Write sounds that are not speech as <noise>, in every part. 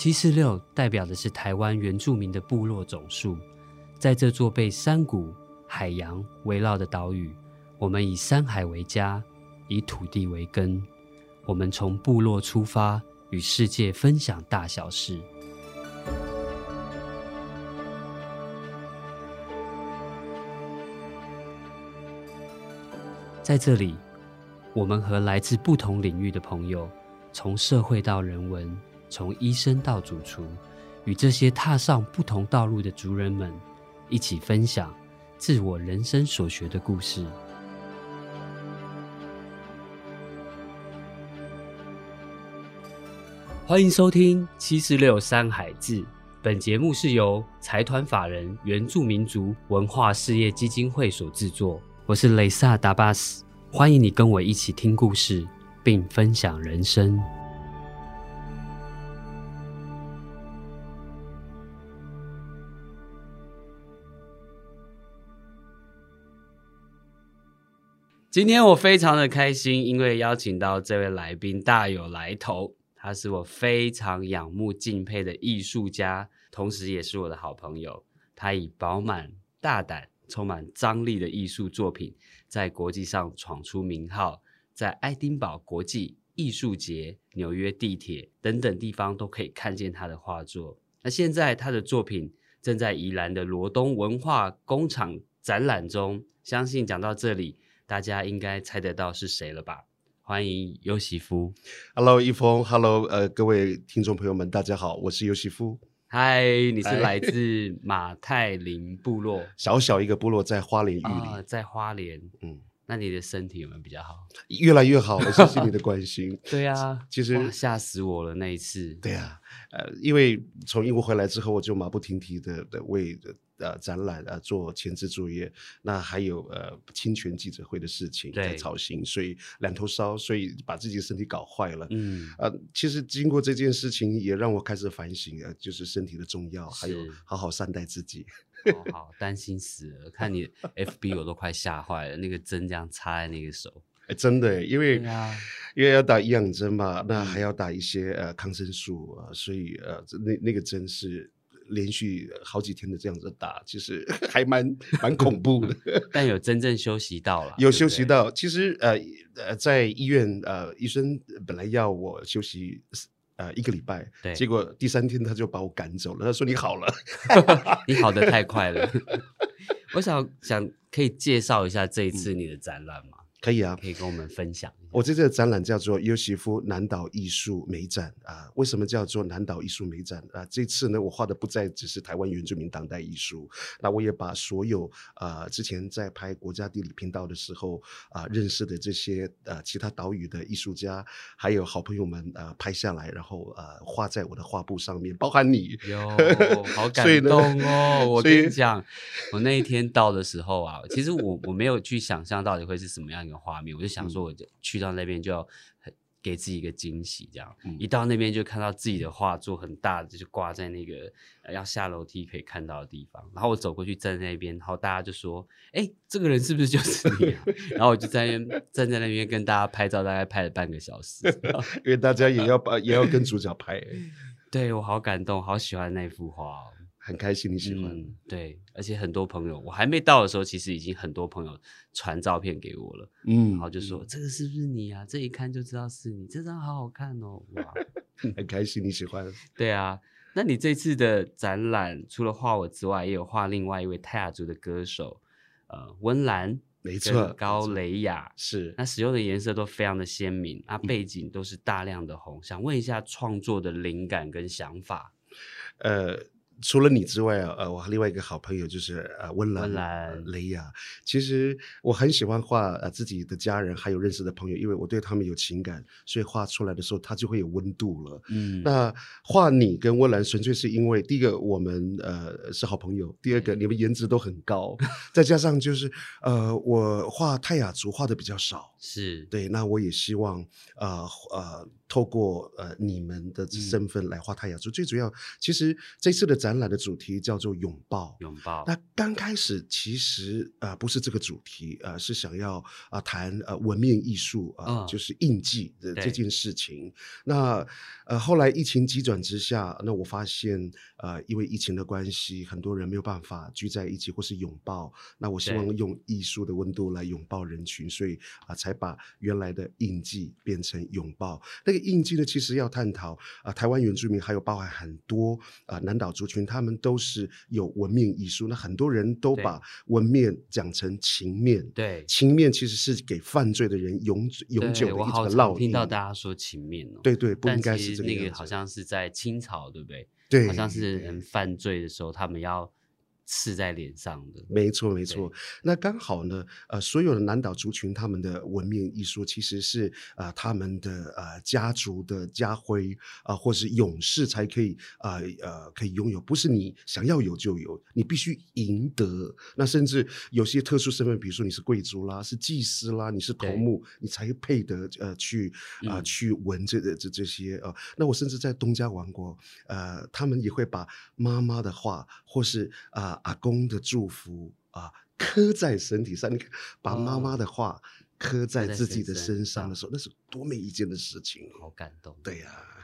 七四六代表的是台湾原住民的部落总数，在这座被山谷、海洋围绕的岛屿，我们以山海为家，以土地为根。我们从部落出发，与世界分享大小事。在这里，我们和来自不同领域的朋友，从社会到人文，从医生到主厨，与这些踏上不同道路的族人们，一起分享自我人生所学的故事。欢迎收听七四六山海志。本节目是由财团法人原住民族文化事业基金会所制作。我是雷萨达巴斯，欢迎你跟我一起听故事，并分享人生。今天我非常的开心，因为邀请到这位来宾大有来头，他是我非常仰慕敬佩的艺术家，同时也是我的好朋友。他以饱满、大胆。充满张力的艺术作品，在国际上闯出名号，在爱丁堡国际艺术节、纽约地铁等等地方都可以看见他的画作。那现在他的作品正在宜兰的罗东文化工厂展览中。相信讲到这里，大家应该猜得到是谁了吧？欢迎尤西夫。Hello，一峰。Hello，呃，各位听众朋友们，大家好，我是尤西夫。嗨，你是来 <laughs> 自马泰林部落，<laughs> 小小一个部落在花莲玉里，在花莲。嗯，那你的身体有没有比较好？<laughs> 越来越好，谢谢你的关心。对啊，其实吓死我了那一次。对啊，呃，因为从英国回来之后，我就马不停蹄的的为。呃，展览呃做前置作业，那还有呃侵权记者会的事情在操心，所以两头烧，所以把自己的身体搞坏了。嗯，呃，其实经过这件事情，也让我开始反省，呃，就是身体的重要，还有好好善待自己。<laughs> 好担心死了，看你 FB 我都快吓坏了，那个针这样插在那个手，哎，真的，因为因为要打营养针嘛，那还要打一些呃抗生素啊，所以呃那那个针是。连续好几天的这样子打，其实 <laughs> 还蛮蛮恐怖的。<laughs> 但有真正休息到了，有休息到。其实呃呃，在医院呃，医生本来要我休息呃一个礼拜，对，结果第三天他就把我赶走了。他说你好了，<laughs> 你好的太快了。我想想，可以介绍一下这一次你的展览吗？可以啊，可以跟我们分享。我这次的展览叫做尤西夫南岛艺术美展啊。为什么叫做南岛艺术美展啊？这次呢，我画的不再只是台湾原住民当代艺术，那我也把所有啊之前在拍国家地理频道的时候啊认识的这些呃其他岛屿的艺术家，还有好朋友们啊拍下来，然后呃画在我的画布上面，包含你。哟，<laughs> 好感动哦！<laughs> 我跟你讲，我那一天到的时候啊，其实我我没有去想象到底会是什么样一个画面，我就想说我就去。到那边就要给自己一个惊喜，这样一到那边就看到自己的画作很大的，就是挂在那个要下楼梯可以看到的地方。然后我走过去站在那边，然后大家就说：“哎，这个人是不是就是你？” <laughs> 然后我就在那边站在那边跟大家拍照，大概拍了半个小时，<laughs> 因为大家也要把也要跟主角拍。对我好感动，好喜欢那幅画。很开心你喜欢，对，而且很多朋友，我还没到的时候，其实已经很多朋友传照片给我了，嗯，然后就说。这个是不是你啊？这一看就知道是你，这张好好看哦，哇，<laughs> 很开心你喜欢，对啊，那你这次的展览除了画我之外，也有画另外一位泰雅族的歌手，呃，温岚，没错，高雷雅是，那使用的颜色都非常的鲜明，那背景都是大量的红，想问一下创作的灵感跟想法，呃。除了你之外啊，呃，我另外一个好朋友就是呃温岚雷亚。其实我很喜欢画呃自己的家人还有认识的朋友，因为我对他们有情感，所以画出来的时候它就会有温度了。嗯，那画你跟温岚纯粹是因为第一个我们呃是好朋友，第二个你们颜值都很高，<laughs> 再加上就是呃我画泰雅族画的比较少，是对，那我也希望呃呃透过呃你们的身份来画泰雅族，最主要其实这次的展。展览的主题叫做拥抱。拥抱。那刚开始其实呃不是这个主题，呃是想要啊谈呃文面艺术啊，就是印记的这件事情。那呃后来疫情急转之下，那我发现呃因为疫情的关系，很多人没有办法聚在一起或是拥抱。那我希望用艺术的温度来拥抱人群，所以啊才把原来的印记变成拥抱。那个印记呢，其实要探讨啊台湾原住民还有包含很多啊南岛族群，他们都是有文面艺术。那很多人都把文面讲成情面，对，情面其实是给犯罪的人永永久的一个烙印。听到大家说情面哦，对对，不应该是这个那个好像是在清朝，对不对？对，好像是人犯罪的时候，他们要。刺在脸上的，没错没错。那刚好呢，呃，所有的南岛族群他们的文面艺术其实是呃，他们的呃家族的家徽啊，或是勇士才可以啊呃可以拥有，不是你想要有就有，你必须赢得。那甚至有些特殊身份，比如说你是贵族啦，是祭司啦，你是头目，你才配得呃去啊去闻这这这些啊。那我甚至在东家王国，呃，他们也会把妈妈的话或是啊。阿公的祝福啊，刻在身体上。你看，把妈妈的话刻在自己的身上的时候，那是多么一件的事情，好感动。对呀，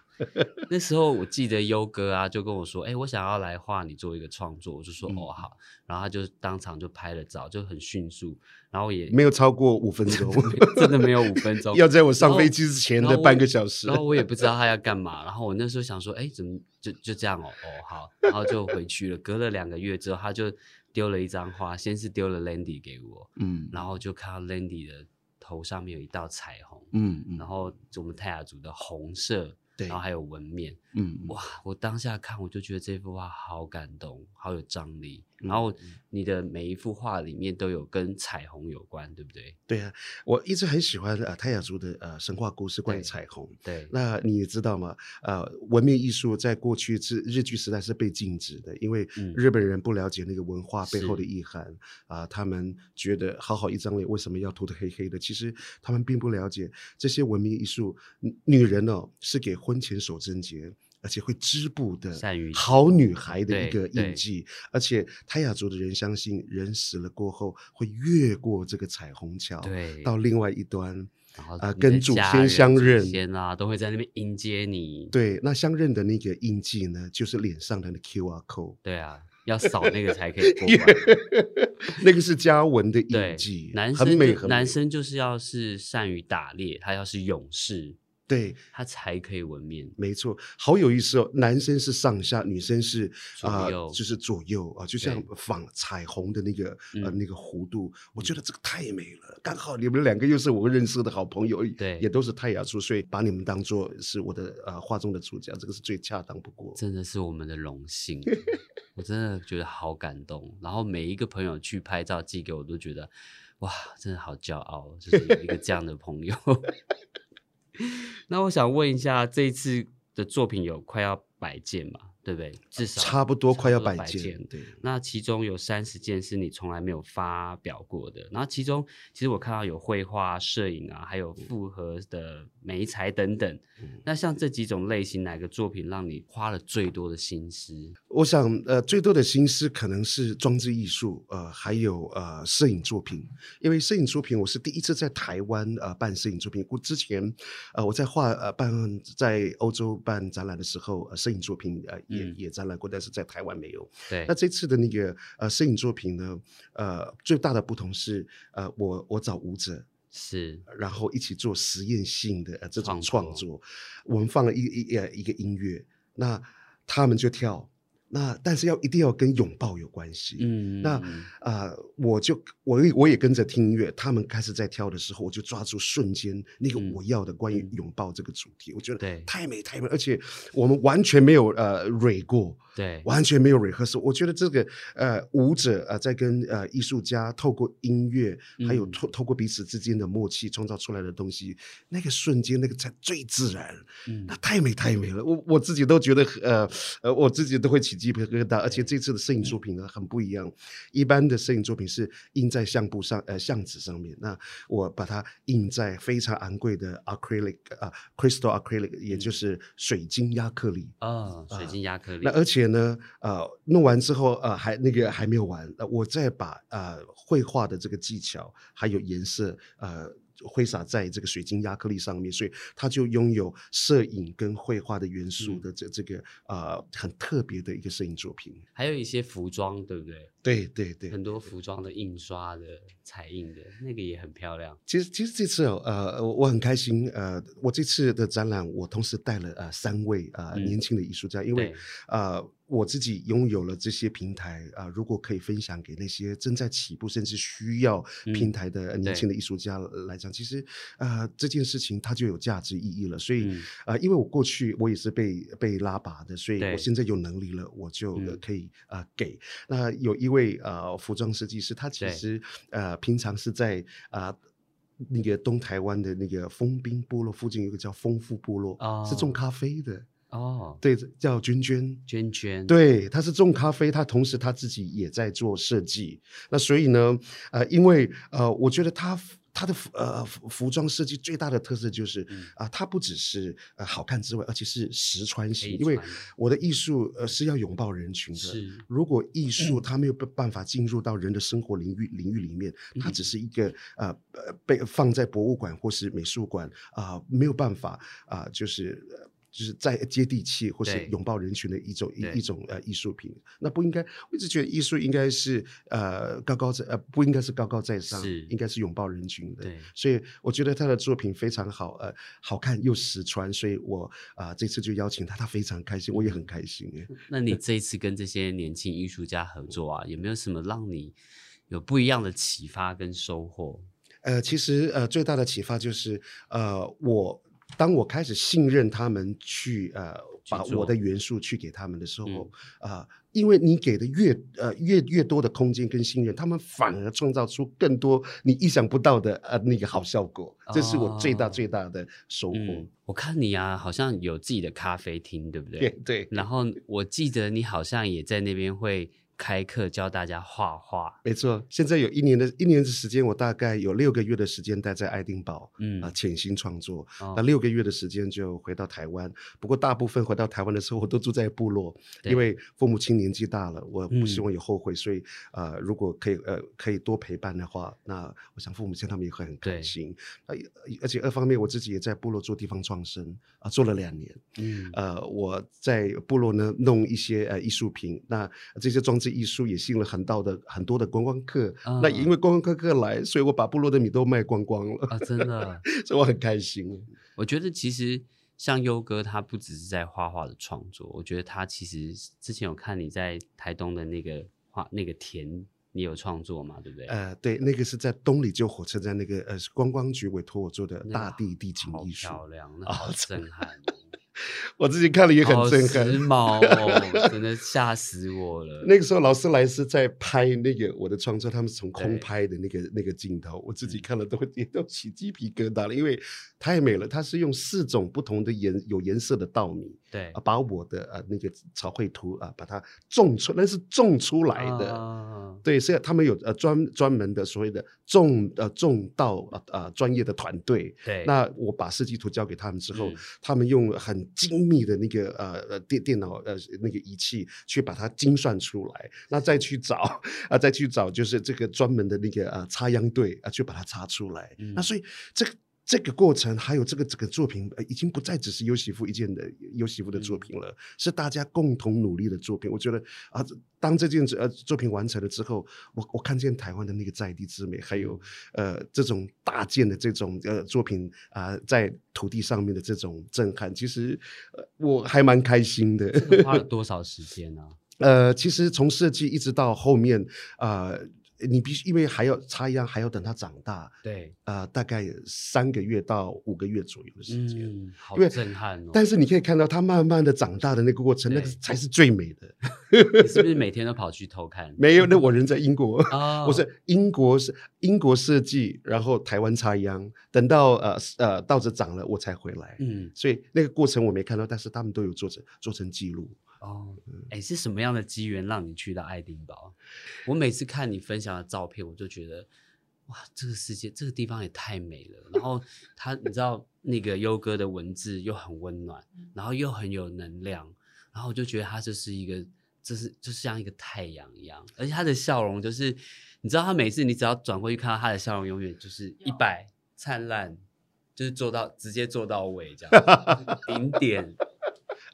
那时候我记得优哥啊，就跟我说：“哎，我想要来画你做一个创作。”我就说：“哦，好。”然后他就当场就拍了照，就很迅速。然后也没有超过五分钟，真的没有五分钟。<laughs> 要在我上飞机之前的半个小时。然后我也不知道他要干嘛。然后我那时候想说：“哎，怎么就就这样哦？哦，好。”然后就回去了。隔了两个月之后，他就。丢了一张画，先是丢了 Landy 给我，嗯，然后就看到 Landy 的头上面有一道彩虹，嗯嗯，然后我们泰雅族的红色，对，然后还有纹面，嗯，哇，我当下看我就觉得这幅画好感动，好有张力。然后你的每一幅画里面都有跟彩虹有关，对不对？对啊，我一直很喜欢呃泰雅族的呃神话故事关于彩虹。对，那你也知道吗？呃，文明艺术在过去是日据时代是被禁止的，因为日本人不了解那个文化背后的意涵啊，他们觉得好好一张脸为什么要涂的黑黑的？其实他们并不了解这些文明艺术，女人哦是给婚前守贞节。而且会织布的好女孩的一个印记，而且泰雅族的人相信，人死了过后会越过这个彩虹桥，对，到另外一端，然后啊，跟祖先相认，先啊，都会在那边迎接你。对，那相认的那个印记呢，就是脸上的那 Q R code。对啊，要扫那个才可以过关。<laughs> 那个是嘉文的印记，男生男生就是要是善于打猎，他要是勇士。对他才可以纹面，没错，好有意思哦。男生是上下，女生是啊，就是左右啊，就像仿彩虹的那个呃那个弧度，我觉得这个太美了。刚好你们两个又是我认识的好朋友，对，也都是泰雅族，所以把你们当做是我的呃画中的主角，这个是最恰当不过。真的是我们的荣幸，<laughs> 我真的觉得好感动。然后每一个朋友去拍照寄给我，都觉得哇，真的好骄傲，就是有一个这样的朋友。<laughs> 那我想问一下，这一次的作品有快要摆件吗？对不对？至少差不多快要百件。对，那其中有三十件是你从来没有发表过的。然后其中，其实我看到有绘画、摄影啊，还有复合的媒材等等。那像这几种类型，哪个作品让你花了最多的心思？我想，呃，最多的心思可能是装置艺术，呃，还有呃摄影作品。因为摄影作品，我是第一次在台湾呃办摄影作品。我之前呃我在画呃办在欧洲办展览的时候，呃摄影作品呃。也也展览过，但是在台湾没有。对，那这次的那个呃摄影作品呢，呃最大的不同是呃我我找舞者是，然后一起做实验性的呃这种创作，我们放了一一呃一个音乐，那他们就跳。那但是要一定要跟拥抱有关系，嗯，那啊，我就我我也跟着听音乐，他们开始在跳的时候，我就抓住瞬间那个我要的关于拥抱这个主题，我觉得太美太美，而且我们完全没有呃蕊过。对，完全没有 rehearsal。我觉得这个呃，舞者呃，在跟呃艺术家透过音乐，还有透透过彼此之间的默契，创造出来的东西，那个瞬间，那个才最自然。嗯，那太美太美了。我我自己都觉得呃呃，我自己都会起起鸡皮疙瘩。而且这次的摄影作品呢很不一样，一般的摄影作品是印在相簿上，呃，相纸上面。那我把它印在非常昂贵的 acrylic 啊，crystal acrylic，也就是水晶亚克力啊，水晶亚克力。那而且呢，呃，弄完之后，呃，还那个还没有完，我再把呃绘画的这个技巧还有颜色，呃。挥洒在这个水晶亚克力上面，所以它就拥有摄影跟绘画的元素的这这个呃很特别的一个摄影作品。还有一些服装，对不对？对对对，很多服装的印刷的彩印的那个也很漂亮。其实其实这次呃我很开心呃我这次的展览我同时带了呃三位啊年轻的艺术家，因为呃。我自己拥有了这些平台啊，如果可以分享给那些正在起步甚至需要平台的年轻的艺术家来讲，其实啊这件事情它就有价值意义了。所以啊，因为我过去我也是被被拉拔的，所以我现在有能力了，我就可以啊给。那有一位呃服装设计师，他其实呃平常是在啊那个东台湾的那个丰滨部落附近有个叫丰富部落，是种咖啡的。哦，对，叫娟娟，娟娟，对，他是种咖啡，他同时他自己也在做设计。那所以呢，呃，因为呃，我觉得他他的服呃服服装设计最大的特色就是啊，它不只是呃好看之外，而且是实穿型。因为我的艺术呃是要拥抱人群的，如果艺术它没有办法进入到人的生活领域领域里面，它只是一个呃呃被放在博物馆或是美术馆啊，没有办法啊，就是。就是在接地气或是拥抱人群的一种一一种呃艺术品，那不应该。我一直觉得艺术应该是呃高高在呃不应该是高高在上，应该是拥抱人群的。对，所以我觉得他的作品非常好，呃，好看又实穿，所以我啊这次就邀请他，他非常开心，我也很开心。<laughs> 那你 <laughs> 这一次跟这些年轻艺术家合作啊，有没有什么让你有不一样的启发跟收获？呃，其实呃最大的启发就是呃我。当我开始信任他们去呃把我的元素去给他们的时候啊，因为你给的越呃越越多的空间跟信任，他们反而创造出更多你意想不到的呃那个好效果，这是我最大最大的收获。我看你啊，好像有自己的咖啡厅，对不对？对对。然后我记得你好像也在那边会。开课教大家画画，没错。现在有一年的一年的时间，我大概有六个月的时间待在爱丁堡，嗯啊，潜心创作。那六个月的时间就回到台湾，不过大部分回到台湾的时候，我都住在部落，因为父母亲年纪大了，我不希望有后悔，所以呃，如果可以呃可以多陪伴的话，那我想父母亲他们也会很开心。而而且二方面，我自己也在部落做地方创生啊，做了两年。嗯，呃，我在部落呢弄一些呃艺术品，那这些装置。艺术也吸引了很多的很多的观光客，那因为观光客客来，所以我把部落的米都卖光光了啊！真的，<laughs> 所以我很开心。我觉得其实像优哥，他不只是在画画的创作，我觉得他其实之前有看你在台东的那个画那个田，你有创作嘛？对不对？呃，对，那个是在东里旧火车站那个呃观光局委托我做的大地地景艺术，漂亮，<laughs> 好震撼。我自己看了也很震撼，时髦哦，<laughs> 真的吓死我了。那个时候劳斯莱斯在拍那个我的创作，他们是从空拍的那个那个镜头，我自己看了都都起鸡皮疙瘩了，因为太美了。它是用四种不同的颜有颜色的稻米，对，把我的呃那个草绘图啊把它种出，那是种出来的。对，所以他们有呃专专门的所谓的种呃种稻啊啊专业的团队。对，那我把设计图交给他们之后，他们用很精密的那个呃呃电电脑呃那个仪器去把它精算出来，那再去找啊再去找就是这个专门的那个呃插秧队啊去把它插出来，那所以这个。这个过程还有这个这个作品，已经不再只是尤喜夫一件的尤喜夫的作品了，是大家共同努力的作品。我觉得啊，当这件呃作品完成了之后，我我看见台湾的那个在地之美，还有呃这种大件的这种呃作品啊，在土地上面的这种震撼，其实我还蛮开心的。花了 <laughs> 多少时间呢？呃，其实从设计一直到后面啊。你必须因为还要插秧，还要等它长大。对，呃，大概三个月到五个月左右的时间。嗯，好震撼哦！但是你可以看到它慢慢的长大的那个过程，那个才是最美的。你是不是每天都跑去偷看？没有，那我人在英国。我是英国是英国设计，然后台湾插秧，等到呃呃稻子长了，我才回来。嗯，所以那个过程我没看到，但是他们都有做成做成记录。哦，哎，是什么样的机缘让你去到爱丁堡？我每次看你分享的照片，我就觉得，哇，这个世界这个地方也太美了。然后他，你知道那个优哥的文字又很温暖，然后又很有能量，然后我就觉得他就是一个，就是就像一个太阳一样，而且他的笑容就是，你知道他每次你只要转过去看到他的笑容，永远就是一百灿烂，就是做到直接做到位这样，<laughs> 顶点。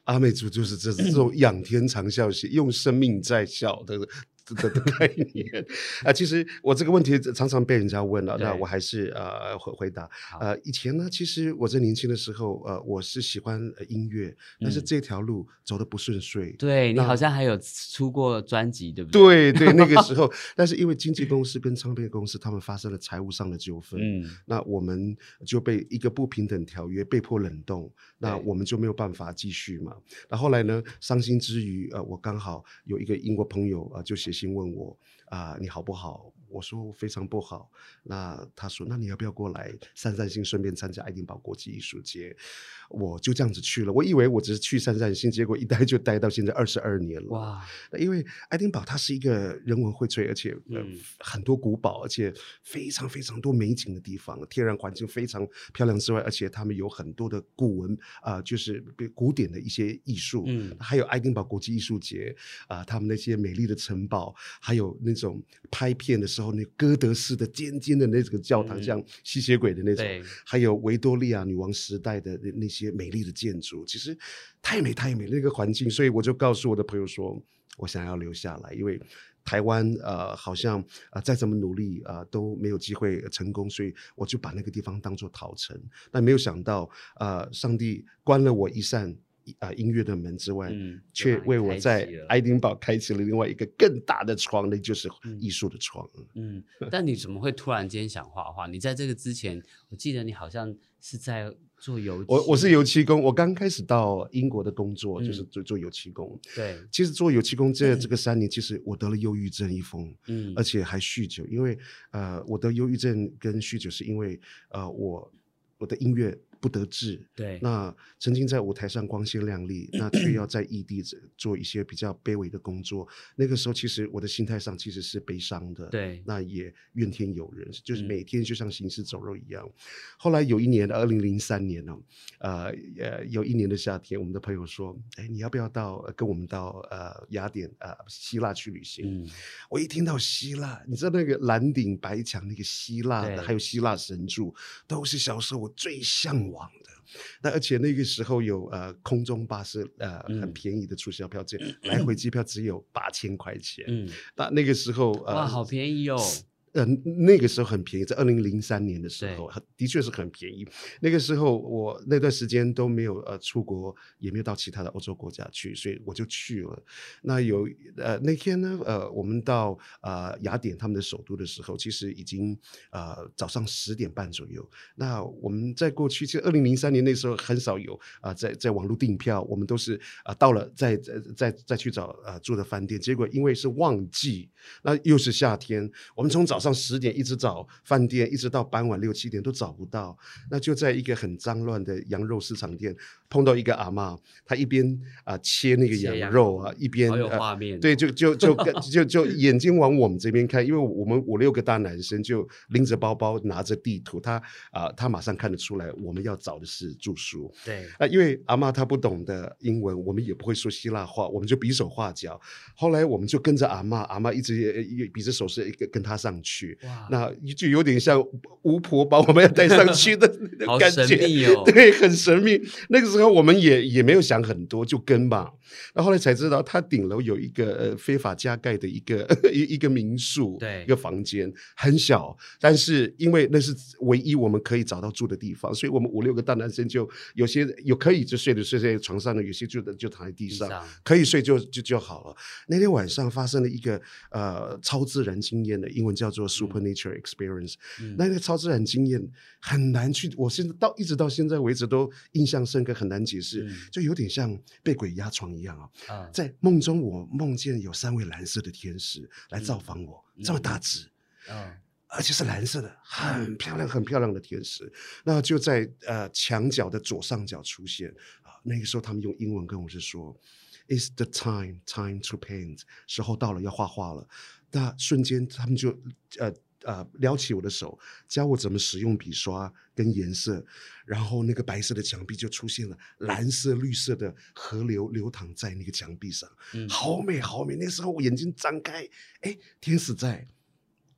阿美族就是这这种仰天长啸，用生命在笑的。的的概念啊，其实我这个问题常常被人家问了，那我还是呃回回答。呃，以前呢，其实我在年轻的时候，呃，我是喜欢音乐，但是这条路走的不顺遂。对你好像还有出过专辑，对不对？对对，那个时 <laughs> 候，但是因为经纪公司跟唱片公司他们发生了财务上的纠纷，嗯，那我们就被一个不平等条约被迫冷冻，那我们就没有办法继续嘛。那后来呢，伤心之余，呃，我刚好有一个英国朋友啊，就写。信问我啊，你好不好？我说非常不好。那他说，那你要不要过来散散心，顺便参加爱丁堡国际艺术节？我就这样子去了。我以为我只是去散散心，结果一待就待到现在二十二年了。哇！因为爱丁堡它是一个人文荟萃，而且嗯很多古堡，而且非常非常多美景的地方，天然环境非常漂亮之外，而且他们有很多的古文啊，就是古典的一些艺术。嗯，还有爱丁堡国际艺术节啊，他们那些美丽的城堡，还有那种拍片的时候那哥德式的尖尖的那个教堂，像吸血鬼的那种，还有维多利亚女王时代的那那些。美丽的建筑其实太美太美那个环境，所以我就告诉我的朋友说，我想要留下来，因为台湾呃好像呃再怎么努力啊都没有机会成功，所以我就把那个地方当做逃城。但没有想到呃上帝关了我一扇啊音乐的门之外，却为我在爱丁堡开启了另外一个更大的窗，那就是艺术的窗。嗯，但你怎么会突然间想画画？你在这个之前，我记得你好像是在。做油漆，我我是油漆工。我刚开始到英国的工作就是做做油漆工。对，其实做油漆工这这个三年，其实我得了忧郁症一封，嗯，而且还酗酒。因为呃，我得忧郁症跟酗酒是因为呃，我我的音乐。不得志，对，那曾经在舞台上光鲜亮丽，那却要在异地做一些比较卑微的工作。那个时候，其实我的心态上其实是悲伤的，对，那也怨天尤人，就是每天就像行尸走肉一样。后来有一年，二零零三年呢，呃呃，有一年的夏天，我们的朋友说：“哎，你要不要到跟我们到呃雅典呃希腊去旅行？”我一听到希腊，你知道那个蓝顶白墙，那个希腊的，还有希腊神柱，都是小时候我最向往。往的，那而且那个时候有呃空中巴士呃很便宜的促销票，这 <clears throat> 来回机票只有八千块钱，嗯，那那个时候呃哇，好便宜哦。呃，那个时候很便宜，在二零零三年的时候，的确是很便宜。那个时候我那段时间都没有呃出国，也没有到其他的欧洲国家去，所以我就去了。那有呃那天呢，呃我们到呃雅典他们的首都的时候，其实已经呃早上十点半左右。那我们在过去，其实二零零三年那时候很少有啊在在网络订票，我们都是啊到了再再再再去找呃住的饭店。结果因为是旺季，那又是夏天，我们从早上十点一直找饭店，一直到傍晚六七点都找不到，那就在一个很脏乱的羊肉市场店碰到一个阿妈，她一边啊切那个羊肉啊，一边有画面，对，就就就 <laughs> 就就眼睛往我们这边看，因为我们五六个大男生就拎着包包拿着地图，他啊他马上看得出来我们要找的是住宿，对啊，因为阿妈她不懂的英文，我们也不会说希腊话，我们就比手画脚，后来我们就跟着阿妈，阿妈一直比着手势跟跟她上去。哇，那就有点像巫婆把我们要带上去的 <laughs> 感觉，对，很神秘。那个时候我们也也没有想很多，就跟吧。那后来才知道，他顶楼有一个呃非法加盖的一个 <laughs> 一一个民宿，对，一个房间很小，但是因为那是唯一我们可以找到住的地方，所以我们五六个大男生就有些有可以就睡的睡在床上的，有些就就躺在地上，可以睡就就就好了。那天晚上发生了一个呃超自然经验的，英文叫做。Supernature experience，那个超自然经验很难去，我现在到一直到现在为止都印象深刻，很难解释，就有点像被鬼压床一样啊！在梦中，我梦见有三位蓝色的天使来造访我，这么大只，啊，而且是蓝色的，很漂亮、很漂亮的天使。那就在呃墙角的左上角出现啊。那个时候，他们用英文跟我是说，is the time time to paint，时候到了要画画了。那瞬间他们就呃。呃，撩起我的手，教我怎么使用笔刷跟颜色，然后那个白色的墙壁就出现了蓝色、绿色的河流流淌在那个墙壁上，好美好美。那时候我眼睛张开，哎，天使在。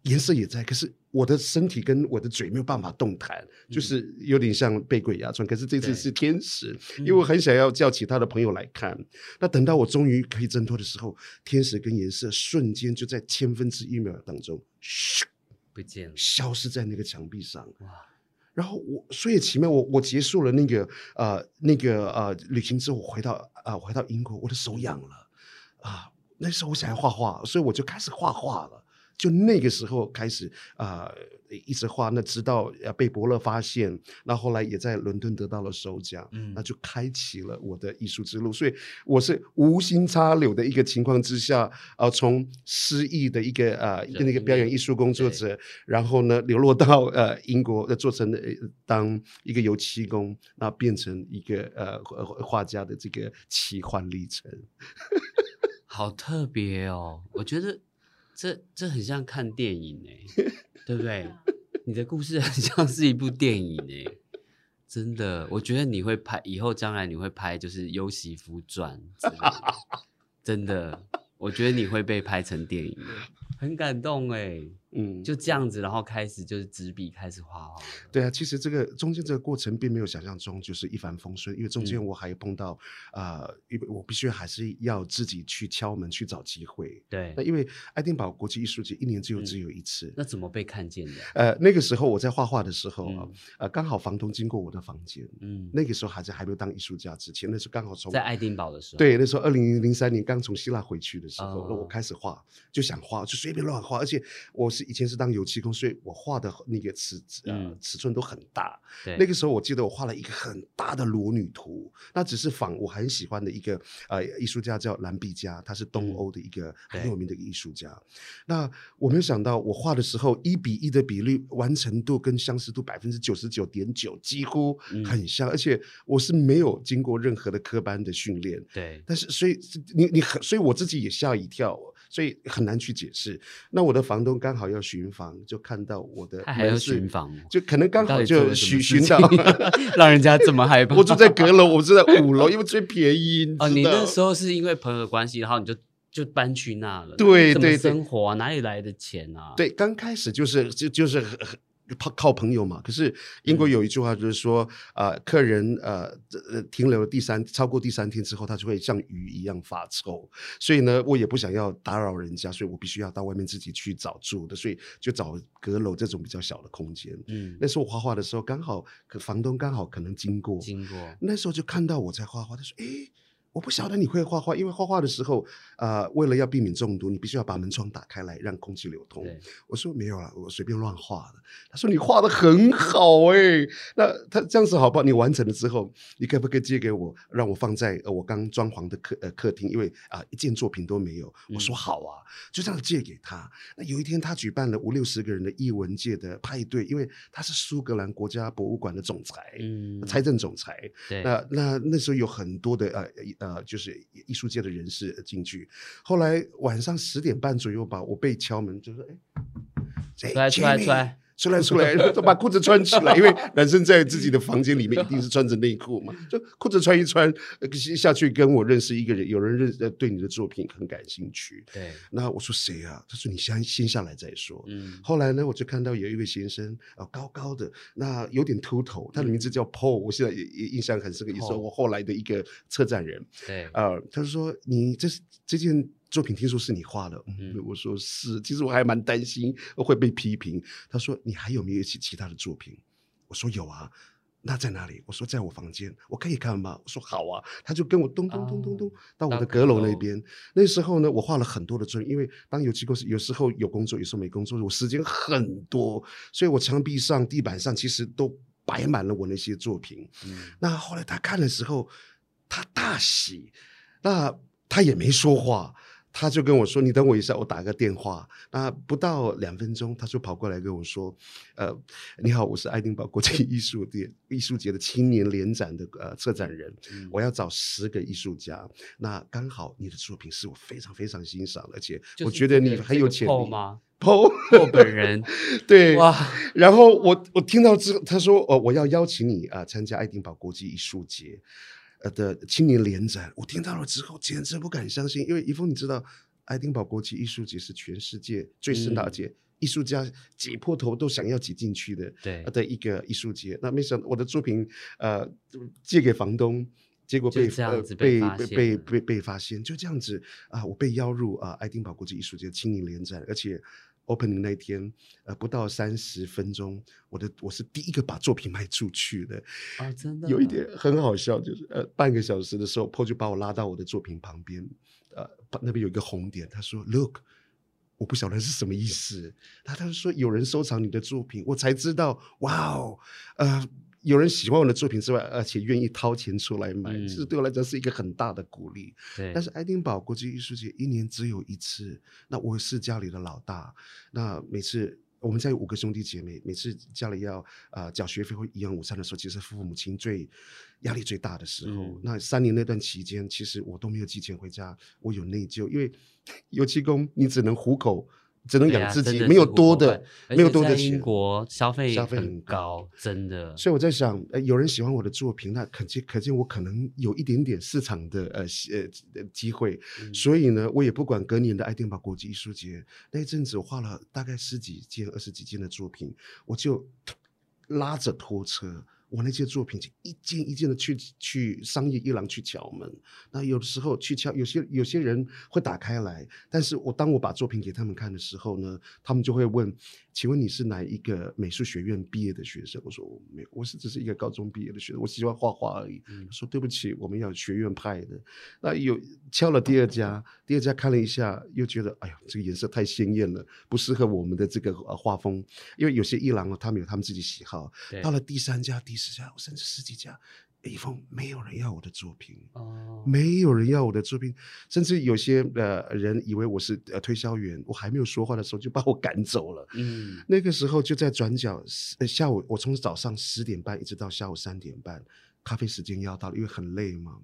颜色也在，可是我的身体跟我的嘴没有办法动弹，就是有点像被鬼压床。可是这次是天使，因为我很想要叫其他的朋友来看。那等到我终于可以挣脱的时候，天使跟颜色瞬间就在千分之一秒当中，咻，不见了，消失在那个墙壁上。哇！然后我所以奇妙，我我结束了那个呃那个呃旅行之后，我回到啊回到英国，我的手痒了啊。那时候我想要画画，所以我就开始画画了。就那个时候开始啊，一直画，那直到被伯乐发现，那后来也在伦敦得到了首奖，嗯，那就开启了我的艺术之路。所以我是无心插柳的一个情况之下，啊，从失意的一个呃那个表演艺术工作者，然后呢流落到呃英国，呃做成当一个油漆工，那变成一个呃画家的这个奇幻历程，<laughs> 好特别哦，我觉得。这这很像看电影哎，对不对？<laughs> 你的故事很像是一部电影哎，真的，我觉得你会拍，以后将来你会拍就是《优媳妇传》之类的，<laughs> 真的，我觉得你会被拍成电影，<laughs> 很感动哎。嗯，就这样子，然后开始就是纸笔开始画画。对啊，其实这个中间这个过程并没有想象中就是一帆风顺，因为中间我还碰到啊，因为我必须还是要自己去敲门去找机会。对，那因为爱丁堡国际艺术节一年只有只有一次，那怎么被看见的？呃，那个时候我在画画的时候啊，呃，刚好房东经过我的房间，嗯，那个时候还在还没有当艺术家之前，那时候刚好从在爱丁堡的时候，对，那时候二零零三年刚从希腊回去的时候，那我开始画，就想画，就随便乱画，而且我是以前是当油漆工。所以我画的那个尺呃尺寸都很大。那个时候我记得我画了一个很大的裸女图，那只是仿我很喜欢的一个呃艺术家叫兰碧加，他是东欧的一个很有名的艺术家。那我没有想到我画的时候一比一的比例完成度跟相似度百分之九十九点九几乎很像，而且我是没有经过任何的科班的训练。对，但是所以你你很所以我自己也吓一跳。所以很难去解释。那我的房东刚好要巡房，就看到我的还要巡房，就可能刚好就巡巡到 <laughs> <laughs> 让人家这么害怕。我住在阁楼，我住在五楼，因为最便宜。哦，你那时候是因为朋友关系，然后你就就搬去那了。对对，生活哪里来的钱啊？对，刚开始就是就就是很很。靠靠朋友嘛，可是英国有一句话就是说，呃，客人呃呃停留第三超过第三天之后，他就会像鱼一样发臭，所以呢，我也不想要打扰人家，所以我必须要到外面自己去找住的，所以就找阁楼这种比较小的空间。嗯，那时候我画画的时候，刚好房东刚好可能经过，经过。那时候就看到我在画画，他说：“哎。”我不晓得你会画画，因为画画的时候，呃，为了要避免中毒，你必须要把门窗打开来，让空气流通。我说没有了，我随便乱画的。他说你画的很好哎，那他这样子好不好？你完成了之后，你可不可以借给我，让我放在呃我刚装潢的客呃客厅？因为啊一件作品都没有。我说好啊，就这样借给他。那有一天他举办了五六十个人的艺文界的派对，因为他是苏格兰国家博物馆的总裁，嗯，财政总裁。对那那那时候有很多的呃。呃，呃就是艺术界的人士进去。后来晚上十点半左右吧，我被敲门，就说：“哎，出来，出来，出来。”出来出来，就 <laughs> 把裤子穿起来，因为男生在自己的房间里面一定是穿着内裤嘛，<laughs> 就裤子穿一穿，下去跟我认识一个人，有人认对你的作品很感兴趣。对，那我说谁啊？他说你先先下来再说。嗯，后来呢，我就看到有一位先生啊，高高的，那有点秃头，他的名字叫 Paul，我现在也也印象很深刻，也是我后来的一个策展人。对，啊，他说你这是这件。作品听说是你画的，我说是，其实我还蛮担心会被批评。他说你还有没有其其他的作品？我说有啊，那在哪里？我说在我房间，我可以看吗？我说好啊，他就跟我咚咚咚咚咚到我的阁楼那边。那时候呢，我画了很多的作品，因为当有机构是有时候有工作，有时候没工作，我时间很多，所以我墙壁上、地板上其实都摆满了我那些作品。那后来他看的时候，他大喜，那他也没说话。他就跟我说：“你等我一下，我打个电话。”那不到两分钟，他就跑过来跟我说：“呃，你好，我是爱丁堡国际艺术节 <laughs> 艺术节的青年联展的呃策展人，我要找十个艺术家。那刚好你的作品是我非常非常欣赏，而且我觉得你很有潜力吗？”破破本人 <laughs> 对哇，然后我我听到之后，他说：“哦，我要邀请你啊，参加爱丁堡国际艺术节。”呃的青年联展，我听到了之后简直不敢相信，因为一峰你知道，爱丁堡国际艺术节是全世界最盛大节，艺术家挤破头都想要挤进去的，对的一个艺术节。那没想到我的作品呃借给房东，结果被呃被被被被被发现，就这样子啊，我被邀入啊爱丁堡国际艺术节青年联展，而且。Opening 那天，呃，不到三十分钟，我的我是第一个把作品卖出去的。啊，真的，有一点很好笑，就是呃，半个小时的时候，Paul 就把我拉到我的作品旁边，呃，那边有一个红点，他说：“Look，我不晓得是什么意思。”他他说有人收藏你的作品，我才知道，哇哦，呃。有人喜欢我的作品之外，而且愿意掏钱出来买，这对我来讲是一个很大的鼓励。但是爱丁堡国际艺术节一年只有一次，那我是家里的老大，那每次我们家有五个兄弟姐妹，每次家里要啊缴学费或营养午餐的时候，其实父母亲最压力最大的时候。那三年那段期间，其实我都没有寄钱回家，我有内疚，因为油漆工你只能糊口。只能养自己，没有多的，没有多的钱。英国消费消费很高，真的。所以我在想，呃，有人喜欢我的作品，那可见可见我可能有一点点市场的呃呃机会。所以呢，我也不管隔年的爱丁堡国际艺术节那一阵子，我画了大概十几件、二十几件的作品，我就拉着拖车。我那些作品就一件一件的去去商业一廊去敲门，那有的时候去敲，有些有些人会打开来，但是我当我把作品给他们看的时候呢，他们就会问，请问你是哪一个美术学院毕业的学生？我说我没有，我是只是一个高中毕业的学生，我喜欢画画而已。说对不起，我们要学院派的。那有敲了第二家，第二家看了一下，又觉得哎呀，这个颜色太鲜艳了，不适合我们的这个呃画风，因为有些一廊啊，他们有他们自己喜好。到了第三家、第。十家，甚至十几家，一封没有人要我的作品，哦，没有人要我的作品，甚至有些呃人以为我是呃推销员，我还没有说话的时候就把我赶走了。嗯，那个时候就在转角，下午我从早上十点半一直到下午三点半，咖啡时间要到了，因为很累嘛。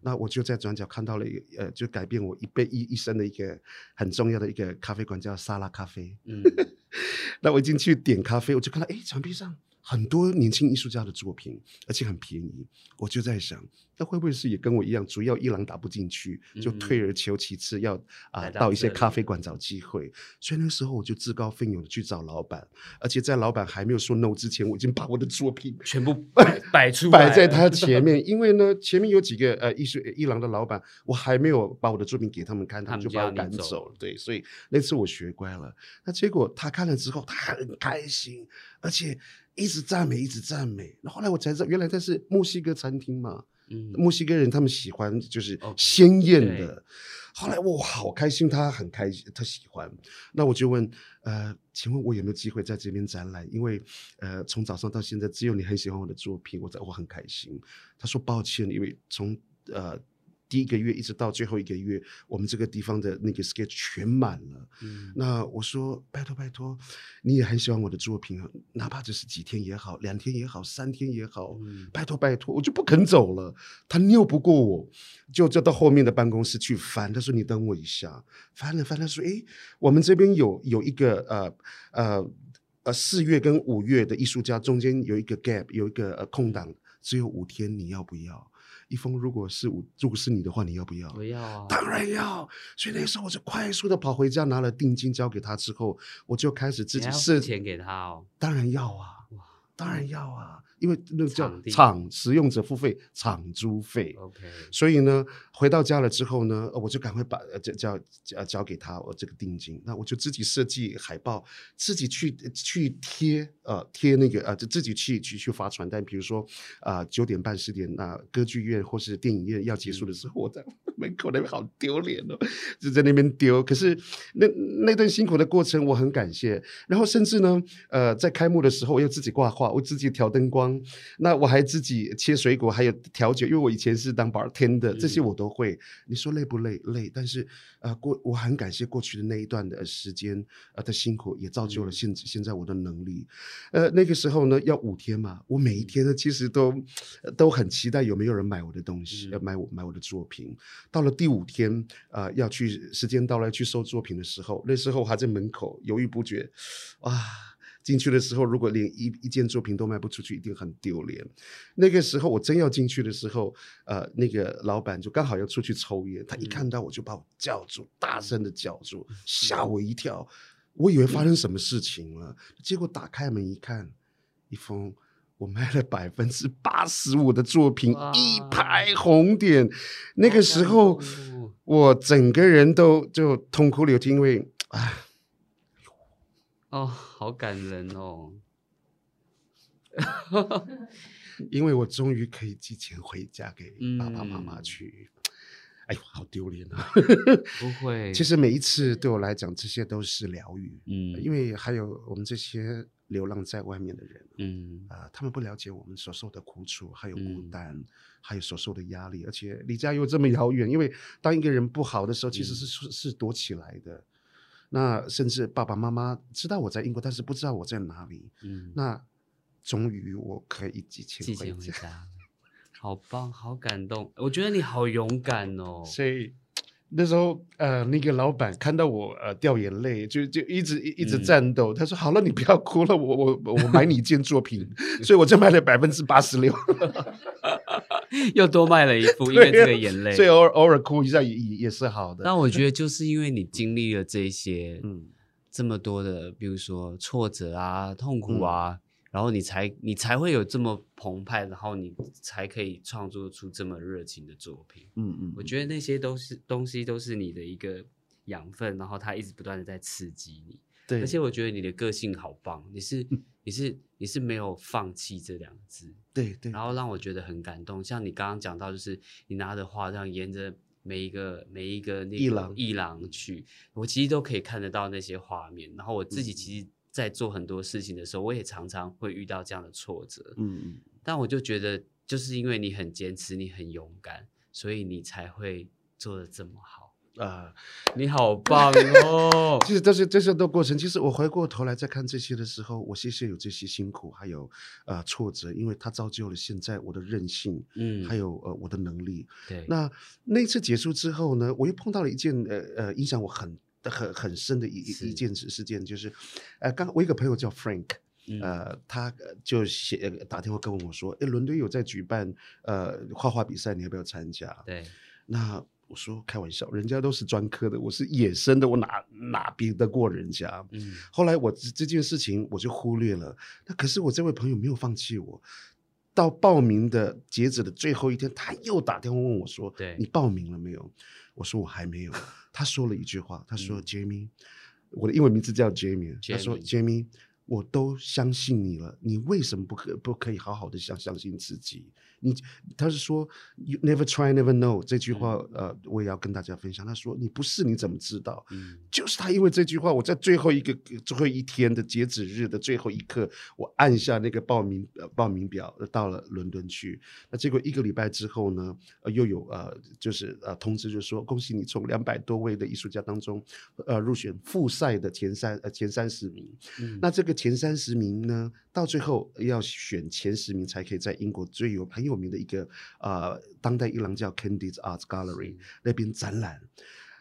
那我就在转角看到了一个呃，就改变我一辈一一生的一个很重要的一个咖啡馆，叫沙拉咖啡。嗯，<laughs> 那我一进去点咖啡，我就看到哎，墙壁上。很多年轻艺术家的作品，而且很便宜，我就在想，那会不会是也跟我一样，主要一郎打不进去，就退而求其次，要啊到一些咖啡馆找机会。所以那时候我就自告奋勇的去找老板，而且在老板还没有说 no 之前，我已经把我的作品全部 <laughs> 摆摆出摆在他前面。因为呢，前面有几个呃艺术一郎的老板，我还没有把我的作品给他们看，他们就把我赶走了。对，所以那次我学乖了。那结果他看了之后，他很开心，而且。一直赞美，一直赞美。那后来我才知道，原来这是墨西哥餐厅嘛。嗯，墨西哥人他们喜欢就是鲜艳的。后来我好开心，他很开心，他喜欢。那我就问，呃，请问我有没有机会在这边展览？因为呃，从早上到现在，只有你很喜欢我的作品，我在我很开心。他说抱歉，因为从呃。第一个月一直到最后一个月，我们这个地方的那个 sketch 全满了。嗯，那我说拜托拜托，你也很喜欢我的作品啊，哪怕只是几天也好，两天也好，三天也好，嗯拜托拜托，我就不肯走了。他拗不过我，就就到后面的办公室去翻。他说你等我一下，翻了翻，他说诶，我们这边有有一个呃呃呃四月跟五月的艺术家中间有一个 gap，有一个呃空档，只有五天，你要不要？一封，如果是我，如果是你的话，你要不要？不要，当然要。所以那时候我就快速的跑回家，拿了定金交给他之后，我就开始自己设钱给他哦。当然要啊，当然要啊。因为那个叫场使用者付费场租费，OK，所以呢，回到家了之后呢，我就赶快把交交交交给他我这个定金，那我就自己设计海报，自己去去贴呃贴那个呃就自己去去去发传单，比如说啊九点半十点那歌剧院或是电影院要结束的时候，我在门口那边好丢脸哦，就在那边丢。可是那那段辛苦的过程，我很感谢。然后甚至呢，呃，在开幕的时候，我又自己挂画，我自己调灯光，那我还自己切水果，还有调酒，因为我以前是当 bartender，这些我都会。你说累不累？累，但是呃，过我很感谢过去的那一段的时间呃的辛苦，也造就了现现在我的能力。呃，那个时候呢，要五天嘛，我每一天呢，其实都都很期待有没有人买我的东西，要买我买我的作品。到了第五天，呃，要去时间到了去收作品的时候，那时候还在门口犹豫不决，哇！进去的时候，如果连一一件作品都卖不出去，一定很丢脸。那个时候我真要进去的时候，呃，那个老板就刚好要出去抽烟，他一看到我就把我叫住，大声的叫住，吓我一跳。我以为发生什么事情了，结果打开门一看，一封我卖了百分之八十五的作品，一排红点。那个时候我整个人都就痛哭流涕，因为啊。哦，好感人哦！<laughs> 因为我终于可以寄钱回家给爸爸妈妈去。哎呦，好丢脸啊！不会，其实每一次对我来讲，这些都是疗愈。嗯，因为还有我们这些流浪在外面的人，嗯啊，他们不了解我们所受的苦楚，还有孤单，还有所受的压力，而且离家又这么遥远。因为当一个人不好的时候，其实是是是躲起来的。那甚至爸爸妈妈知道我在英国，但是不知道我在哪里。嗯，那终于我可以寄钱回家，<laughs> 好棒，好感动。我觉得你好勇敢哦。所以那时候，呃，那个老板看到我呃掉眼泪，就就一直一直战斗。他说：“好了，你不要哭了，我我我买你一件作品。<laughs> ”所以我就卖了百分之八十六。又多卖了一副，因为这个眼泪，所以偶尔偶尔哭一下也也是好的。但我觉得就是因为你经历了这些，嗯，这么多的，比如说挫折啊、痛苦啊，然后你才你才会有这么澎湃，然后你才可以创作出这么热情的作品。嗯嗯，我觉得那些都是东西，都是你的一个养分，然后它一直不断的在刺激你。对，而且我觉得你的个性好棒，你是你是你是没有放弃这两个字，对对，然后让我觉得很感动。像你刚刚讲到，就是你拿着画这样沿着每一个每一个那个一廊去，我其实都可以看得到那些画面。然后我自己其实，在做很多事情的时候，我也常常会遇到这样的挫折，嗯嗯，但我就觉得，就是因为你很坚持，你很勇敢，所以你才会做的这么好。啊，你好棒哦！<laughs> 其实这是这些的过程。其实我回过头来再看这些的时候，我谢谢有这些辛苦，还有呃挫折，因为它造就了现在我的韧性，嗯，还有呃我的能力。对，那那次结束之后呢，我又碰到了一件呃呃影响我很很很深的一一件事件，就是呃刚我一个朋友叫 Frank，呃他就写打电话跟我说，哎，伦敦有在举办呃画画比赛，你要不要参加？对，那。我说开玩笑，人家都是专科的，我是野生的，我哪哪比得过人家？嗯，后来我这这件事情我就忽略了。那可是我这位朋友没有放弃我，到报名的截止的最后一天，他又打电话问我说：“对你报名了没有？”我说：“我还没有。”他说了一句话，他说：“Jamie，我的英文名字叫 Jamie。”他说：“Jamie，我都相信你了，你为什么不可不可以好好的相相信自己？”你他是说，You never try, never know 这句话，呃，我也要跟大家分享。他说，你不是你怎么知道？嗯，就是他因为这句话，我在最后一个最后一天的截止日的最后一刻，我按下那个报名呃报名表，到了伦敦去。那结果一个礼拜之后呢，呃，又有呃就是呃通知，就说恭喜你从两百多位的艺术家当中，呃入选复赛的前三呃前三十名。嗯，那这个前三十名呢，到最后要选前十名才可以在英国最有很。有名的一个呃当代艺廊叫 Candice Art Gallery 那边展览，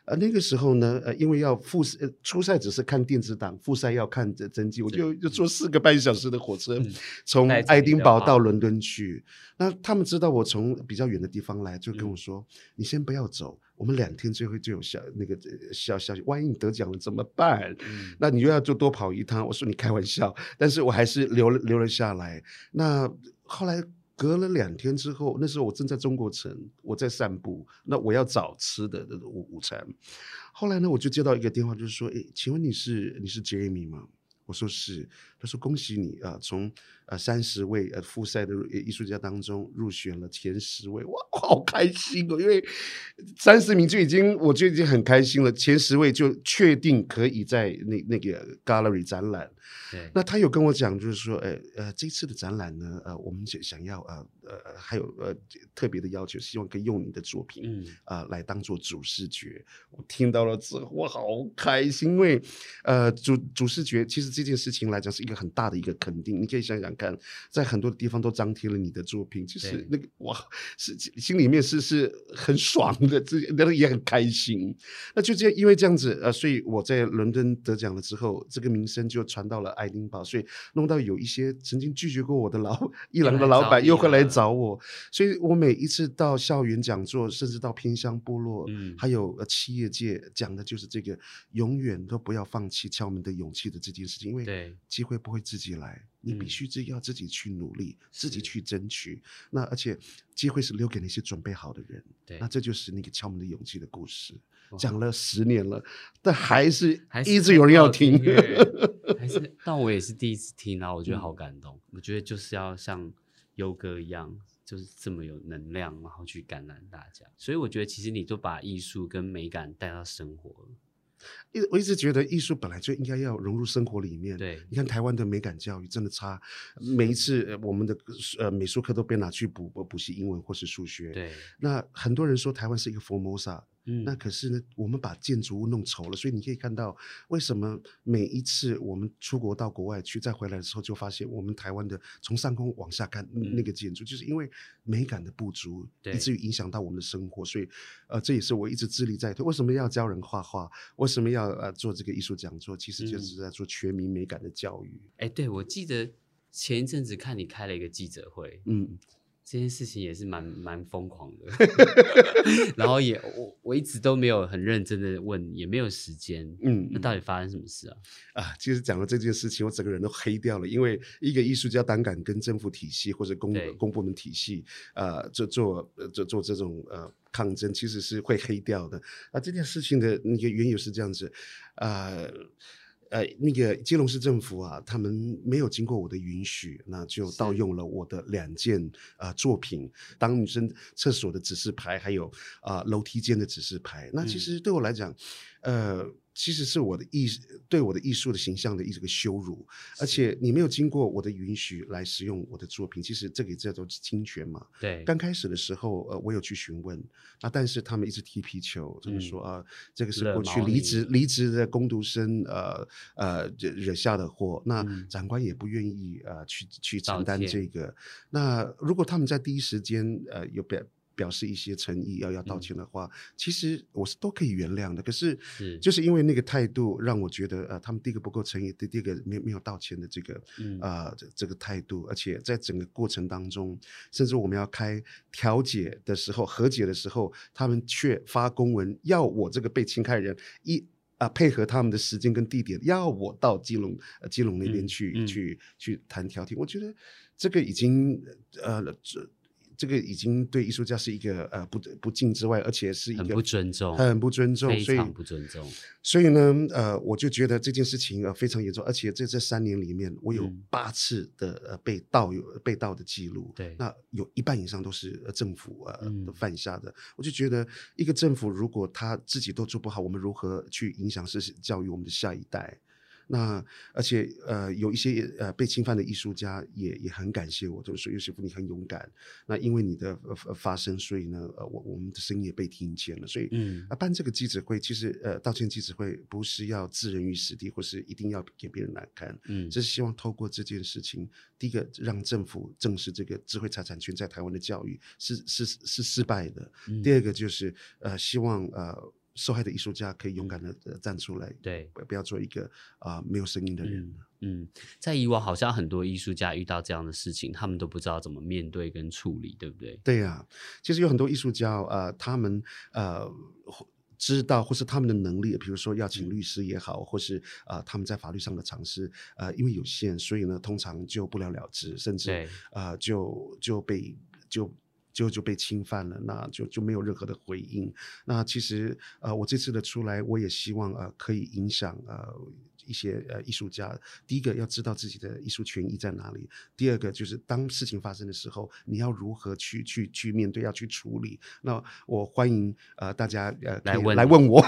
呃那个时候呢，呃因为要复赛，初赛只是看电子档，复赛要看真真迹，我就就坐四个半小时的火车从爱丁堡到伦敦去。那他们知道我从比较远的地方来，就跟我说：“你先不要走，我们两天就会就有消那个消消息，万一你得奖了怎么办？那你又要就多跑一趟。”我说：“你开玩笑。”但是我还是留了留了下来。那后来。隔了两天之后，那时候我正在中国城，我在散步。那我要找吃的的午午餐。后来呢，我就接到一个电话，就是说：“诶，请问你是你是 Jamie 吗？”我说是。他说恭喜你啊，从呃三十位呃复赛的艺术家当中入选了前十位，哇，好开心哦！因为三十名就已经我就已经很开心了，前十位就确定可以在那那个 gallery 展览。对，那他有跟我讲，就是说，呃呃，这次的展览呢，呃，我们想想要呃呃还有呃特别的要求，希望可以用你的作品，嗯啊来当做主视觉。我听到了之后，我好开心，因为呃主主视觉其实这件事情来讲是。一个很大的一个肯定，你可以想想看，在很多的地方都张贴了你的作品，就是那个哇，是心里面是是很爽的，这那个也很开心。那就这样，因为这样子，呃，所以我在伦敦得奖了之后，这个名声就传到了爱丁堡，所以弄到有一些曾经拒绝过我的老伊朗的老板又会来找我，所以我每一次到校园讲座，甚至到偏乡部落，嗯，还有呃企业界讲的就是这个永远都不要放弃敲门的勇气的这件事情，因为机会。不会自己来，你必须自要自己去努力，自己去争取。那而且机会是留给那些准备好的人。对，那这就是那个敲门的勇气的故事。讲了十年了，但还是一直有人要听。还是，但我也是第一次听，然后我觉得好感动。我觉得就是要像优哥一样，就是这么有能量，然后去感染大家。所以我觉得，其实你都把艺术跟美感带到生活了。一我一直觉得艺术本来就应该要融入生活里面。对，你看台湾的美感教育真的差，每一次我们的呃美术课都被拿去补补习英文或是数学。对，那很多人说台湾是一个 Formosa。那可是呢，我们把建筑物弄丑了，所以你可以看到为什么每一次我们出国到国外去，再回来的时候，就发现我们台湾的从上空往下看那个建筑，就是因为美感的不足，以至于影响到我们的生活。所以，呃，这也是我一直致力在推。为什么要教人画画？为什么要呃做这个艺术讲座？其实就是在做全民美感的教育。哎，对，我记得前一阵子看你开了一个记者会，嗯。这件事情也是蛮蛮疯狂的，<laughs> 然后也我我一直都没有很认真的问，也没有时间，嗯，那到底发生什么事啊？啊，其实讲了这件事情，我整个人都黑掉了，因为一个艺术家胆敢跟政府体系或者公公部门体系，呃，做做做做这种呃抗争，其实是会黑掉的。啊，这件事情的那个缘由是这样子，呃。呃，那个基隆市政府啊，他们没有经过我的允许，那就盗用了我的两件啊作品，当女生厕所的指示牌，还有啊楼梯间的指示牌。那其实对我来讲，呃。其实是我的艺对我的艺术的形象的一个羞辱，而且你没有经过我的允许来使用我的作品，其实这个叫做侵权嘛。对，刚开始的时候，呃，我有去询问，啊，但是他们一直踢皮球，就是说啊，这个是过去离职离职的工读生，呃呃惹下的祸，那长官也不愿意呃去去承担这个。那如果他们在第一时间呃有表。表示一些诚意，要要道歉的话，其实我是都可以原谅的。可是，就是因为那个态度，让我觉得，呃，他们第一个不够诚意，第第二个没没有道歉的这个，啊，这这个态度，而且在整个过程当中，甚至我们要开调解的时候、和解的时候，他们却发公文要我这个被侵害人一啊配合他们的时间跟地点，要我到基隆基隆那边去去去谈调停。我觉得这个已经呃这。这个已经对艺术家是一个呃不不敬之外，而且是一个很不尊重，很不尊重，非常不尊重。所以呢，呃，我就觉得这件事情呃非常严重，而且在这三年里面，我有八次的呃被盗有被盗的记录，对，那有一半以上都是政府呃犯下的。我就觉得一个政府如果他自己都做不好，我们如何去影响是教育我们的下一代？那而且呃有一些呃被侵犯的艺术家也也很感谢我，就是说尤师傅你很勇敢。那因为你的呃发声，所以呢呃我我们的声音也被听见了。所以嗯啊办这个记者会，其实呃道歉记者会不是要置人于死地，或是一定要给别人难堪。嗯，这是希望透过这件事情，第一个让政府正视这个智慧财产权在台湾的教育是是是失败的。第二个就是呃希望呃。受害的艺术家可以勇敢的站出来，对，不要做一个啊没有声音的人。嗯，在以往好像很多艺术家遇到这样的事情，他们都不知道怎么面对跟处理，对不对？对呀，其实有很多艺术家呃，他们呃知道或是他们的能力，比如说要请律师也好，或是啊他们在法律上的尝试，呃因为有限，所以呢通常就不了了之，甚至啊就就被就。就就被侵犯了，那就就没有任何的回应。那其实呃，我这次的出来，我也希望呃可以影响呃一些呃艺术家，第一个要知道自己的艺术权益在哪里，第二个就是当事情发生的时候，你要如何去去去面对，要去处理。那我欢迎呃大家呃来问来问我，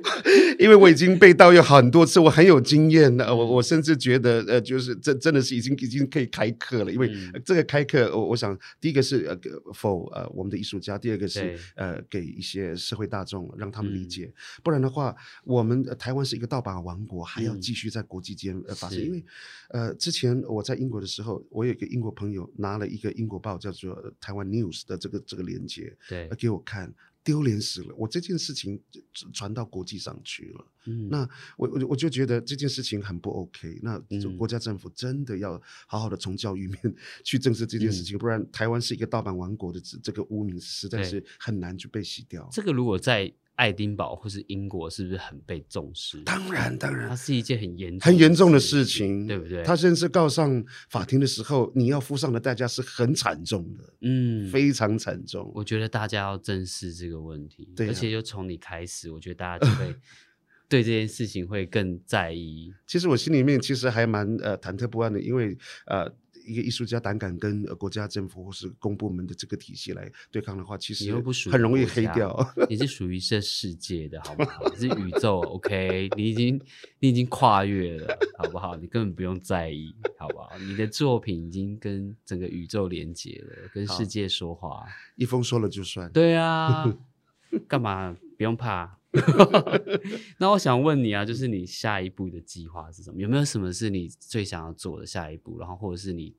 <laughs> 因为我已经被盗用很多次，我很有经验的，我我甚至觉得呃就是真真的是已经已经可以开课了，因为嗯。这个开课，我我想第一个是呃否呃我们的艺术家，第二个是呃给一些社会大众让他们理嗯。解，不然的话，我们呃台湾是一个盗版王国，还要嗯继续在国际间呃发生。因为呃之前我在英国的时候，我有一个英国朋友拿了一个英国报叫做《台湾 News》的这个这个链接，对呃，给我看。丢脸死了！我这件事情传传到国际上去了，嗯那我我我就觉得这件事情很不 OK。那国家政府真的要好好的从教育面去正视这件事嗯情，不然台湾是一个盗版王国的这这个污名实在是很难去被洗掉。这个如果在爱丁堡或是英国，是不是很被重视？当然，当然它，是一件很严很严重的事事情，对不对？他甚至告上法庭的时候，你要付上的代价是很惨重的，嗯，非常惨重。我觉得大家要正视这个问题，对啊而且就从你开始，我觉得大家就会 <laughs> 对这件事情会更在意。其实我心里面其实还蛮呃忐忑不安的，因为呃。一个艺术家胆敢跟呃国家政府或是公部门的这个体系来对抗的话，其你实又不属于很容易黑掉。你是属于这世界的，好不好？你是宇宙，OK？<laughs> 你已经你已经跨越了，好不好？你根本不用在意，好不好？你的作品已经跟整个宇宙连接了，跟世界说话。一封说了就算。对啊，<laughs> 干嘛不用怕？<laughs> 那我想问你啊，就是你下一步的计划是什么？有没有什么是你最想要做的下一步？然后或者是你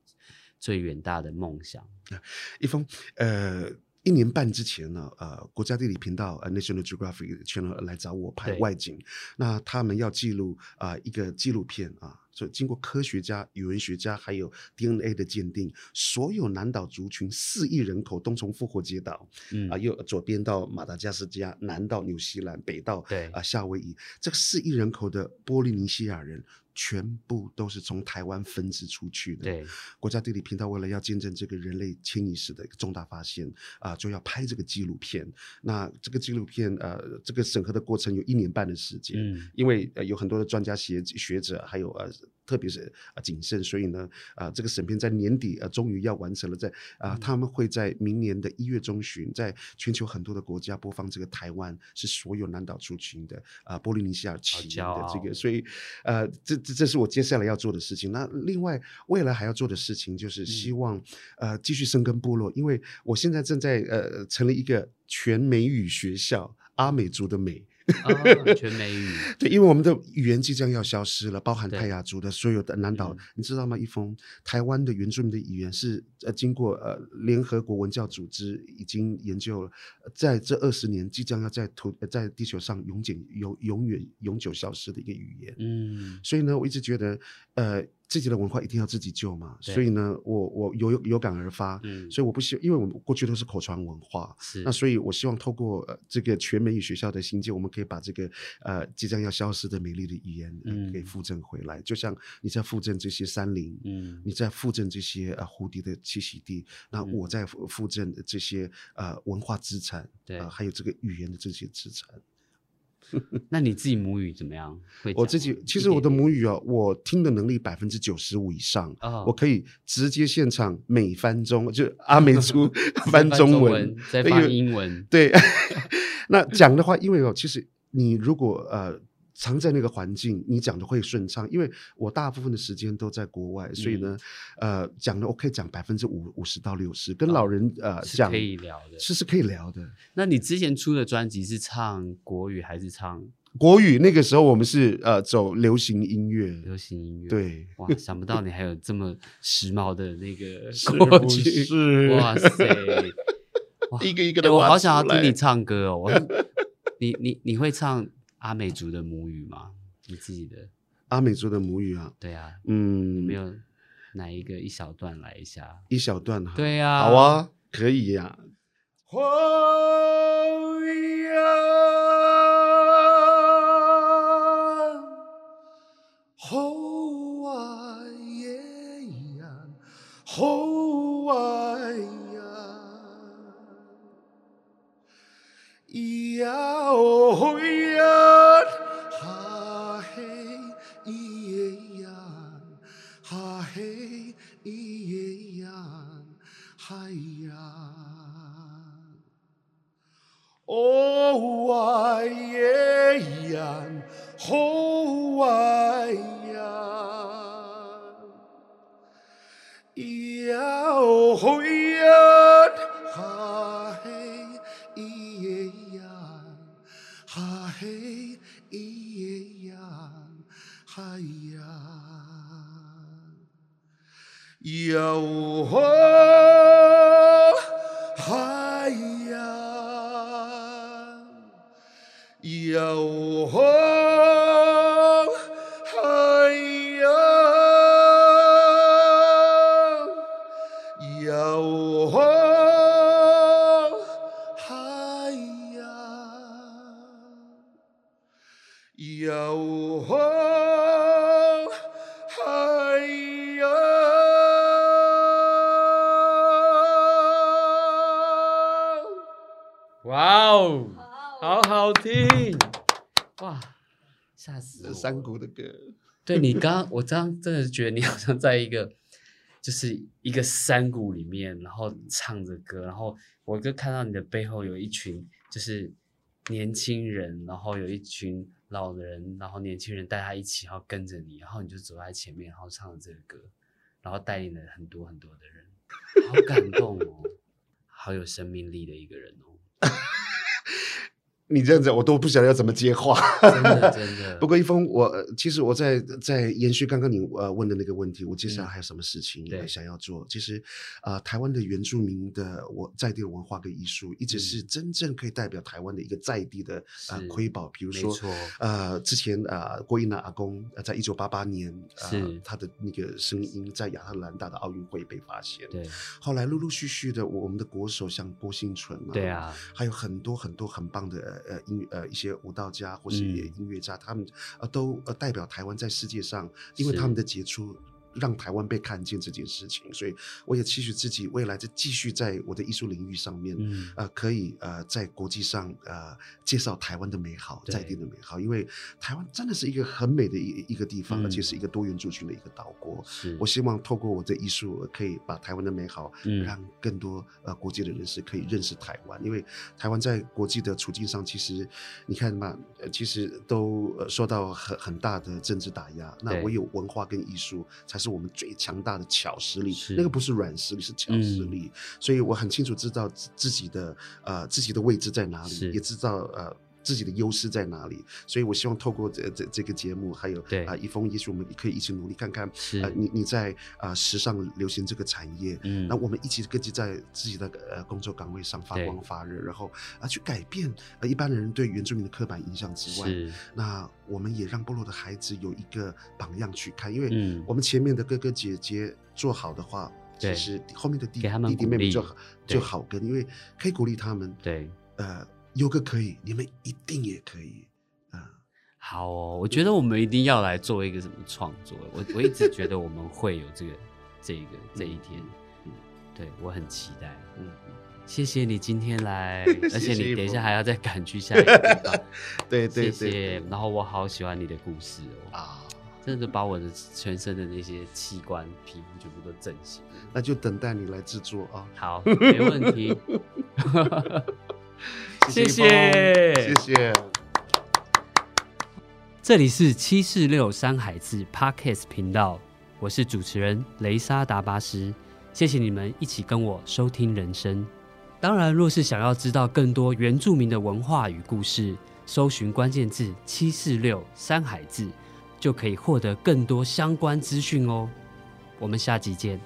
最远大的梦想？<laughs> 一封呃。一年半之前呢，呃，国家地理频道呃 National Geographic Channel 来找我拍对外景，那他们要记录啊、一个纪录片啊，所以经过科学家、语文学家还有 DNA 的鉴定，所有南岛族群四亿人口都从复活节岛嗯啊，右左边到马达加斯加，南到纽西兰，北到对啊夏威夷，这个四亿人口的波利尼西亚人。全部都是从台湾分支出去的。对，国家地理频道为了要见证这个人类迁移史的一个重大发现啊、就要拍这个纪录片。那这个纪录片呃，这个审核的过程有一年半的时间。嗯因为呃有很多的专家学学者，还有呃特别是啊谨慎，所以呢啊、这个审片在年底啊终于要完成了，在啊、嗯他们会在明年的一月中旬，在全球很多的国家播放这个台湾是所有南岛族群的啊、波利尼西亚起源的这个，所以呃这这这是我接下来要做的事情。那另外未来还要做的事情就是希嗯望、呃继续生根部落，因为我现在正在呃成立一个全美语学校，阿美族的美。啊，全美语，<laughs> 对，因为我们的语言即将要消失了，包含泰雅族的所有的南岛，嗯你知道吗？一封，台湾的原住民的语言是呃经过呃联合国文教组织已经研究了，呃在这二十年即将要在土呃在地球上永久永永远永久消失的一个语言。嗯，所以呢，我一直觉得，呃，自己的文化一定要自己救嘛。所以呢，我我有有有感而发，嗯。所以我不希，因为我们过去都是口传文化，是。那所以，我希望透过呃这个全美语学校的新建，我们可以把这个呃即将要消失的美丽的语言、呃嗯。给复振回来。就像你在复振这些山林，嗯。你在复振这些呃蝴蝶的栖息地，那嗯我在复复振这些呃文化资产，对。呃还有这个语言的这些资产。<laughs> 那你自己母语怎么样？会我自己其实我的母语啊，我听的能力百分之九十五以上，哦我可以直接现场美翻中，就阿美族 <laughs> 翻中中文，再翻英文，对，<laughs> 那讲的话，因为哦，其实你如果呃常在那个环境，你讲的会顺畅。因为我大部分的时间都在国外，所以呢，嗯呃，讲的我可以讲百分之五五十到六十，跟老人、呃讲是可以聊的。是是可以聊的。那你之前出的专辑是唱国语还是唱国语那个时候我们是呃走流行音乐，流行音乐？，对，哇，想不到你还有这么时髦的那个 <laughs> 是过不去，是哇塞！<laughs> 哇一个一个的、欸我好想要听你。唱歌哦。我 <laughs> 你你你会唱阿美族的母语吗？你自己的？阿美族的母语啊，对啊，嗯，没有哪一个一小段来一下？一小段哈。对呀，好，啊，可以呀、吼啊耶呀，吼啊呀，呀哦呀，哈嘿山谷的歌，对你刚，我刚真的觉得你好像在一个，<laughs> 就是一个山谷里面，然后唱着歌，然后我就看到你的背后有一群就是年轻人，然后有一群老人，然后年轻人带他一起，然后跟着你，然后你就走在前面，然后唱着这个歌，<laughs> 然后带领了很多很多的人，好感动哦，好有生命力的一个人哦。你这样子，我都不晓得要怎么接话。真的，真的。<laughs> 不过一峰，我其实我在在延续刚刚你呃问的那个问题，我接下来还有什么事情想要做？其实啊，台湾的原住民的我在地的文化跟艺术，一直是真正可以代表台湾的一个在地的啊瑰宝。比如说，呃，之前啊，郭英的阿公在一九八八年，是他的那个声音在亚特兰大的奥运会被发现。对。后来陆陆续续的，我们的国手像郭幸存啊，对啊，还有很多很多很棒的。呃，音呃一些舞蹈家或是音乐家，他们呃都呃代表台湾在世界上，因为他们的杰出。让台湾被看见这件事情，所以我也期许自己未来就继续在我的艺术领域上面，呃，可以呃在国际上呃介绍台湾的美好，在地的美好。因为台湾真的是一个很美的一一个地方，而且是一个多元族群的一个岛国。我希望透过我的艺术，可以把台湾的美好，让更多呃国际的人士可以认识台湾。因为台湾在国际的处境上，其实你看嘛，其实都受到很很大的政治打压。那唯有文化跟艺术才是。是我们最强大的巧实力，那个不是软实力，是巧实力。所以我很清楚知道自己的呃自己的位置在哪里，也知道呃。自己的优势在哪里？所以我希望透过这这这个节目，还有啊一封，也许我们可以一起努力看看。是你你在啊时尚流行这个产业，嗯，那我们一起各自在自己的呃工作岗位上发光发热，然后啊去改变呃一般的人对原住民的刻板印象之外，那我们也让部落的孩子有一个榜样去看，因为我们前面的哥哥姐姐做好的话，其实后面的弟弟弟妹妹就就好跟，因为可以鼓励他们。对，呃。有个可以，你们一定也可以，啊，好哦，我觉得我们一定要来做一个什么创作。我我一直觉得我们会有这个 <laughs> 这个这一天，嗯，对我很期待，嗯，谢谢你今天来，<laughs> 而且你等一下还要再赶去下一个地方，<laughs> 对对对，然后我好喜欢你的故事哦，啊，真的把我的全身的那些器官皮肤全部都整形，那就等待你来制作啊，好，没问题。谢谢，谢谢。这里是七四六山海字 Podcast 频道，我是主持人雷莎达巴斯。谢谢你们一起跟我收听人生。当然，若是想要知道更多原住民的文化与故事，搜寻关键字七四六山海字，就可以获得更多相关资讯哦。我们下集见。